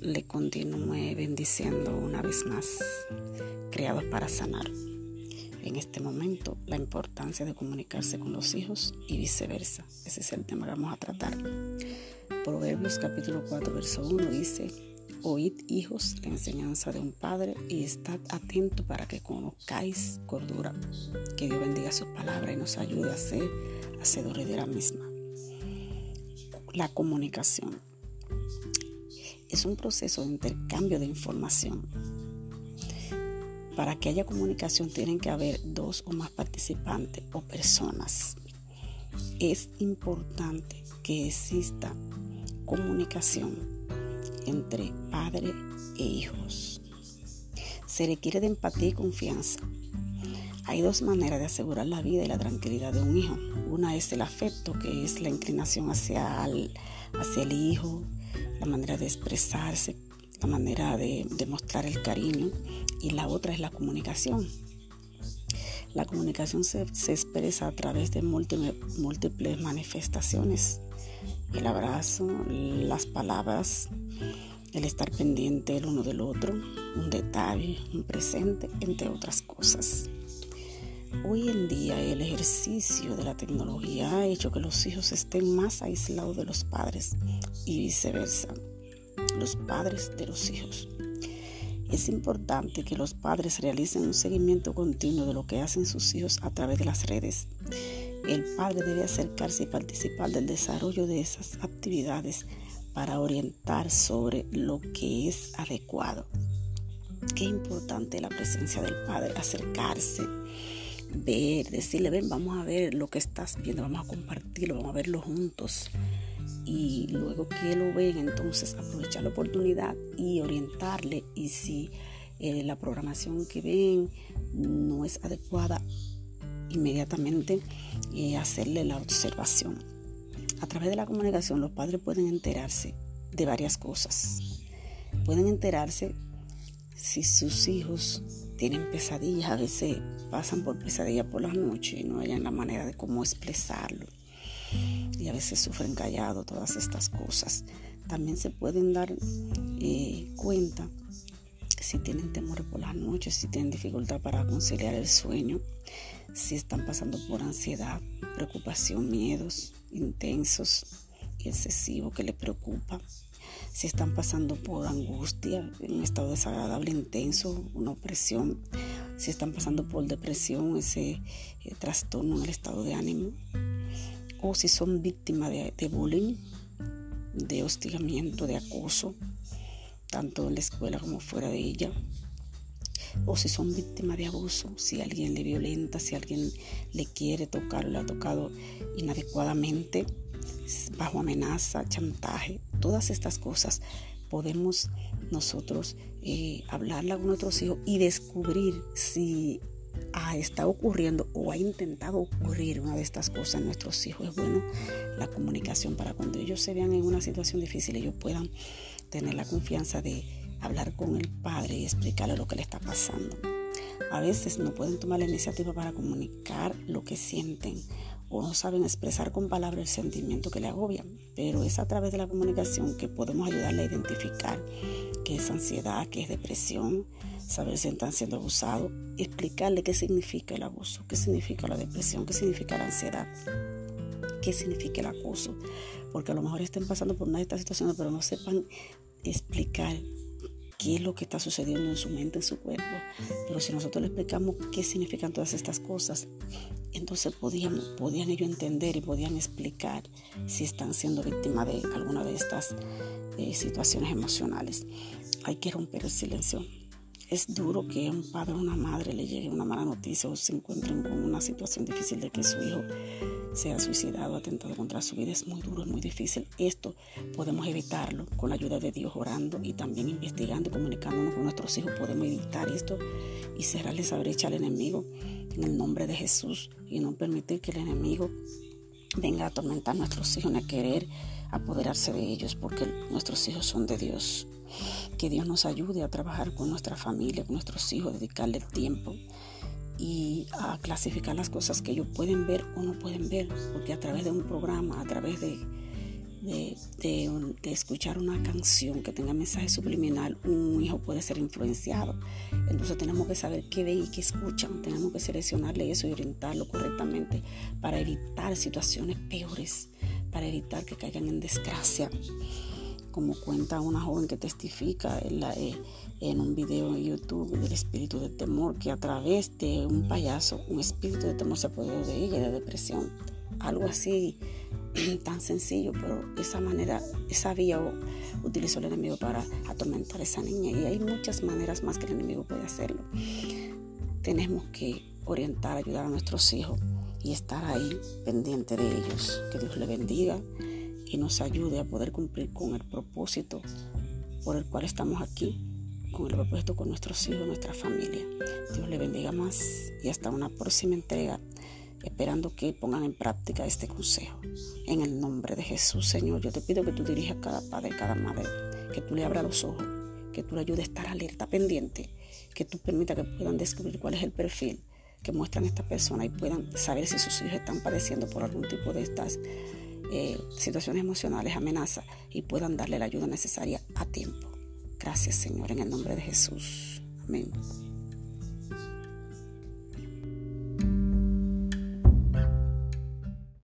Le continúe bendiciendo una vez más, creados para sanar. En este momento, la importancia de comunicarse con los hijos y viceversa. Ese es el tema que vamos a tratar. Proverbios capítulo 4, verso 1 dice, Oíd hijos la enseñanza de un padre y estad atento para que conozcáis cordura. Que Dios bendiga su palabra y nos ayude a ser hacedores de la misma. La comunicación es un proceso de intercambio de información. Para que haya comunicación tienen que haber dos o más participantes o personas. Es importante que exista comunicación entre padre e hijos. Se requiere de empatía y confianza. Hay dos maneras de asegurar la vida y la tranquilidad de un hijo. Una es el afecto, que es la inclinación hacia el, hacia el hijo, la manera de expresarse, la manera de demostrar el cariño y la otra es la comunicación. La comunicación se, expresa a través de múltiples, múltiples manifestaciones. El abrazo, las palabras, el estar pendiente el uno del otro, un detalle, un presente, entre otras cosas. Hoy en día el ejercicio de la tecnología ha hecho que los hijos estén más aislados de los padres y viceversa, los padres de los hijos. Es importante que los padres realicen un seguimiento continuo de lo que hacen sus hijos a través de las redes. El padre debe acercarse y participar del desarrollo de esas actividades para orientar sobre lo que es adecuado. Qué importante la presencia del padre, acercarse, ver, decirle, ven, vamos a ver lo que estás viendo, vamos a compartirlo, vamos a verlo juntos. Y luego que lo ven, entonces aprovechar la oportunidad y orientarle. Y si eh, la programación que ven no es adecuada, inmediatamente eh, hacerle la observación. A través de la comunicación los padres pueden enterarse de varias cosas. Pueden enterarse si sus hijos tienen pesadillas, a veces pasan por pesadillas por las noches y no hayan la manera de cómo expresarlo. Y a veces sufren callado todas estas cosas. También se pueden dar eh, cuenta si tienen temores por las noches, si tienen dificultad para conciliar el sueño, si están pasando por ansiedad, preocupación, miedos intensos y excesivos que les preocupa, si están pasando por angustia, un estado desagradable intenso, una opresión, si están pasando por depresión, ese eh, trastorno en el estado de ánimo, o si son víctimas de, de bullying, de hostigamiento, de acoso, tanto en la escuela como fuera de ella, o si son víctimas de abuso, si alguien le violenta, si alguien le quiere tocar o le ha tocado inadecuadamente, bajo amenaza, chantaje, todas estas cosas podemos nosotros eh, hablarla con nuestros hijos y descubrir si ha, está ocurriendo o ha intentado ocurrir una de estas cosas en nuestros hijos. Es bueno la comunicación para cuando ellos se vean en una situación difícil, ellos puedan tener la confianza de hablar con el padre y explicarle lo que le está pasando. A veces no pueden tomar la iniciativa para comunicar lo que sienten o no saben expresar con palabras el sentimiento que le agobia, pero es a través de la comunicación que podemos ayudarle a identificar qué es ansiedad, qué es depresión, saber si están siendo abusados, explicarle qué significa el abuso, qué significa la depresión, qué significa la ansiedad, qué significa el acoso, porque a lo mejor estén pasando por una de estas situaciones, pero no sepan explicar qué es lo que está sucediendo en su mente, en su cuerpo. Pero si nosotros le explicamos qué significan todas estas cosas, entonces podían, podían ellos entender y podían explicar si están siendo víctimas de alguna de estas eh, situaciones emocionales. Hay que romper el silencio. Es duro que a un padre o una madre le llegue una mala noticia o se encuentren con una situación difícil de que su hijo sea suicidado, atentado contra su vida. Es muy duro, es muy difícil. Esto podemos evitarlo con la ayuda de Dios, orando y también investigando y comunicándonos con nuestros hijos. Podemos evitar esto y cerrarle esa brecha al enemigo en el nombre de Jesús y no permitir que el enemigo venga a atormentar a nuestros hijos, a querer apoderarse de ellos, porque nuestros hijos son de Dios. Que Dios nos ayude a trabajar con nuestra familia, con nuestros hijos, dedicarle tiempo y a clasificar las cosas que ellos pueden ver o no pueden ver, porque a través de un programa, a través de, de, escuchar una canción que tenga mensaje subliminal, un hijo puede ser influenciado. Entonces tenemos que saber qué ven y qué escuchan. Tenemos que seleccionarle eso y orientarlo correctamente para evitar situaciones peores, para evitar que caigan en desgracia. Como cuenta una joven que testifica en, la, eh, en un video en YouTube del espíritu de temor, que a través de un payaso, un espíritu de temor se apoderó de ella, de depresión. Algo así tan sencillo, pero esa manera, esa vía utilizó el enemigo para atormentar a esa niña y hay muchas maneras más que el enemigo puede hacerlo. Tenemos que orientar, ayudar a nuestros hijos y estar ahí pendiente de ellos. Que Dios le bendiga y nos ayude a poder cumplir con el propósito por el cual estamos aquí, con el propósito con nuestros hijos, nuestra familia. Dios le bendiga más y hasta una próxima entrega esperando que pongan en práctica este consejo. En el nombre de Jesús, Señor, yo te pido que tú dirijas a cada padre, cada madre, que tú le abras los ojos, que tú le ayudes a estar alerta, pendiente, que tú permita que puedan descubrir cuál es el perfil que muestran esta persona y puedan saber si sus hijos están padeciendo por algún tipo de estas eh, situaciones emocionales, amenazas, y puedan darle la ayuda necesaria a tiempo. Gracias, Señor, en el nombre de Jesús. Amén.